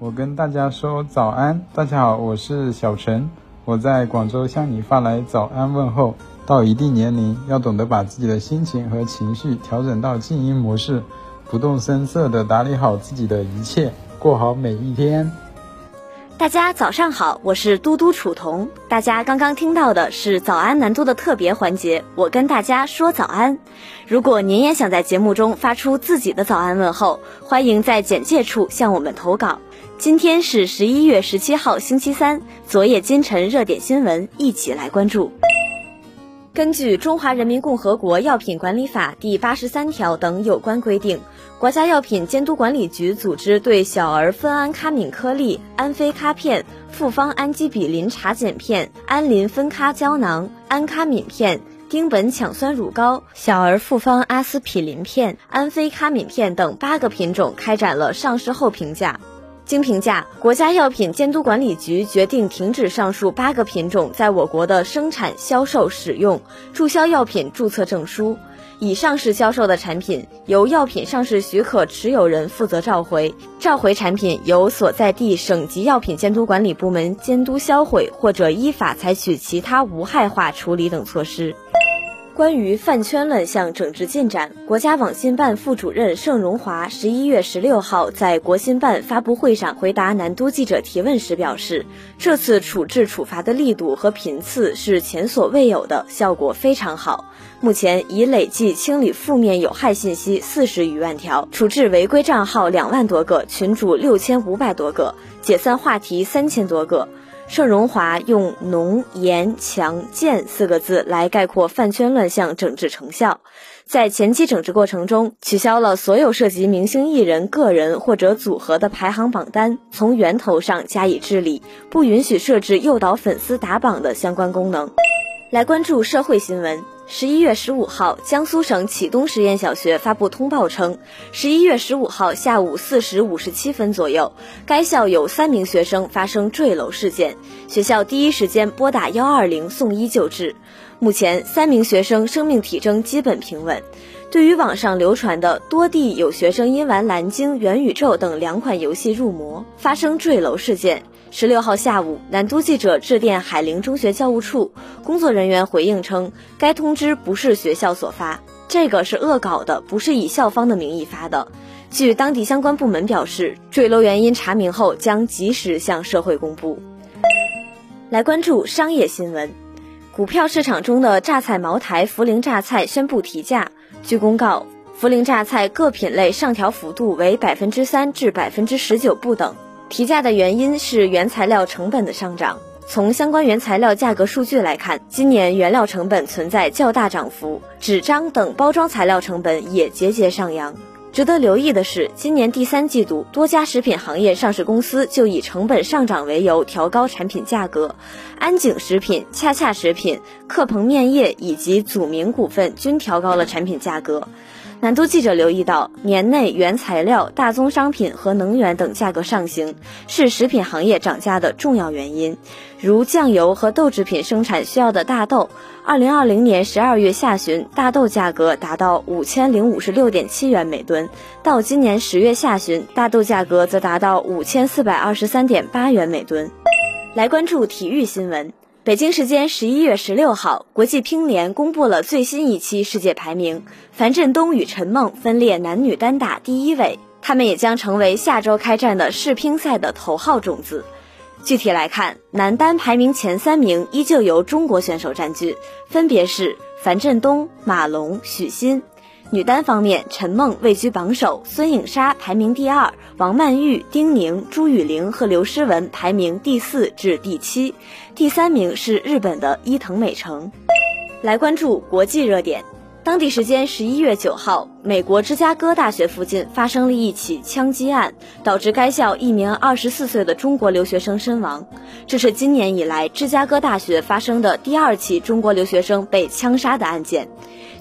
我跟大家说早安。大家好，我是小陈，我在广州向你发来早安问候。到一定年龄，要懂得把自己的心情和情绪调整到静音模式，不动声色地打理好自己的一切，过好每一天。大家早上好，我是嘟嘟楚彤。大家刚刚听到的是早安南都的特别环节，我跟大家说早安。如果您也想在节目中发出自己的早安问候，欢迎在简介处向我们投稿。今天是十一月十七号，星期三。昨夜今晨热点新闻，一起来关注。根据《中华人民共和国药品管理法》第八十三条等有关规定。国家药品监督管理局组织对小儿酚氨咖敏颗粒、安非咖片、复方氨基比林茶碱片、氨磷酚咖胶囊、安咖敏片、丁苯羟酸乳膏、小儿复方阿司匹林片、安非咖敏片等八个品种开展了上市后评价。经评价，国家药品监督管理局决定停止上述八个品种在我国的生产、销售、使用、注销药品注册证书。已上市销售的产品，由药品上市许可持有人负责召回；召回产品由所在地省级药品监督管理部门监督销毁，或者依法采取其他无害化处理等措施。关于饭圈乱象整治进展，国家网信办副主任盛荣华十一月十六号在国新办发布会上回答南都记者提问时表示，这次处置处罚的力度和频次是前所未有的，效果非常好。目前已累计清理负面有害信息四十余万条，处置违规账号两万多个，群主六千五百多个，解散话题三千多个。盛荣华用“浓、严、强、健”四个字来概括饭圈乱象整治成效。在前期整治过程中，取消了所有涉及明星艺人个人或者组合的排行榜单，从源头上加以治理，不允许设置诱导粉丝打榜的相关功能。来关注社会新闻。十一月十五号，江苏省启东实验小学发布通报称，十一月十五号下午四时五十七分左右，该校有三名学生发生坠楼事件，学校第一时间拨打幺二零送医救治。目前，三名学生生命体征基本平稳。对于网上流传的多地有学生因玩蓝鲸、元宇宙等两款游戏入魔发生坠楼事件。十六号下午，南都记者致电海陵中学教务处，工作人员回应称，该通知不是学校所发，这个是恶搞的，不是以校方的名义发的。据当地相关部门表示，坠楼原因查明后将及时向社会公布。来关注商业新闻，股票市场中的榨菜茅台、涪陵榨菜宣布提价。据公告，涪陵榨菜各品类上调幅度为百分之三至百分之十九不等。提价的原因是原材料成本的上涨。从相关原材料价格数据来看，今年原料成本存在较大涨幅，纸张等包装材料成本也节节上扬。值得留意的是，今年第三季度，多家食品行业上市公司就以成本上涨为由调高产品价格，安井食品、恰恰食品、克鹏面业以及祖名股份均调高了产品价格。南都记者留意到，年内原材料、大宗商品和能源等价格上行，是食品行业涨价的重要原因。如酱油和豆制品生产需要的大豆，二零二零年十二月下旬大豆价格达到五千零五十六点七元每吨，到今年十月下旬，大豆价格则达到五千四百二十三点八元每吨。来关注体育新闻。北京时间十一月十六号，国际乒联公布了最新一期世界排名，樊振东与陈梦分列男女单打第一位，他们也将成为下周开战的世乒赛的头号种子。具体来看，男单排名前三名依旧由中国选手占据，分别是樊振东、马龙、许昕。女单方面，陈梦位居榜首，孙颖莎排名第二，王曼玉、丁宁、朱雨玲和刘诗雯排名第四至第七，第三名是日本的伊藤美诚。来关注国际热点，当地时间十一月九号，美国芝加哥大学附近发生了一起枪击案，导致该校一名二十四岁的中国留学生身亡，这是今年以来芝加哥大学发生的第二起中国留学生被枪杀的案件。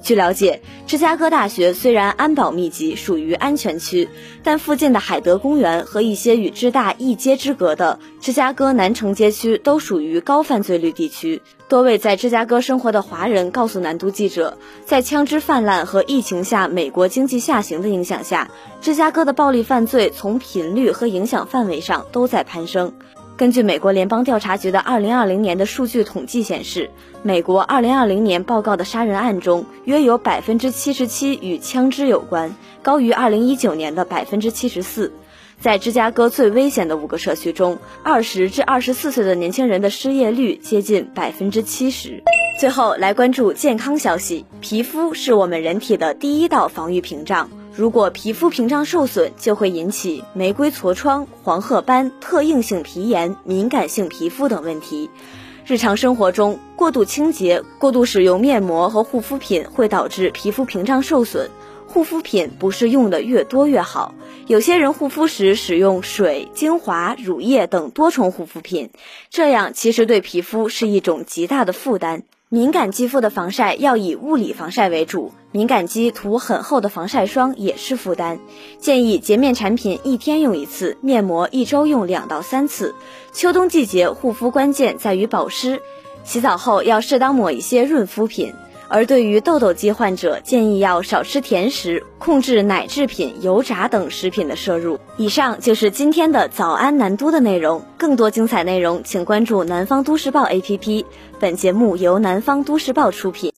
据了解，芝加哥大学虽然安保密集，属于安全区，但附近的海德公园和一些与芝大一街之隔的芝加哥南城街区都属于高犯罪率地区。多位在芝加哥生活的华人告诉南都记者，在枪支泛滥和疫情下美国经济下行的影响下，芝加哥的暴力犯罪从频率和影响范围上都在攀升。根据美国联邦调查局的2020年的数据统计显示，美国2020年报告的杀人案中，约有77%与枪支有关，高于2019年的74%。在芝加哥最危险的五个社区中，20至24岁的年轻人的失业率接近70%。最后来关注健康消息，皮肤是我们人体的第一道防御屏障。如果皮肤屏障受损，就会引起玫瑰痤疮、黄褐斑、特应性皮炎、敏感性皮肤等问题。日常生活中，过度清洁、过度使用面膜和护肤品会导致皮肤屏障受损。护肤品不是用的越多越好，有些人护肤时使用水、精华、乳液等多重护肤品，这样其实对皮肤是一种极大的负担。敏感肌肤的防晒要以物理防晒为主，敏感肌涂很厚的防晒霜也是负担。建议洁面产品一天用一次，面膜一周用两到三次。秋冬季节护肤关键在于保湿，洗澡后要适当抹一些润肤品。而对于痘痘肌患者，建议要少吃甜食，控制奶制品、油炸等食品的摄入。以上就是今天的早安南都的内容，更多精彩内容请关注南方都市报 APP。本节目由南方都市报出品。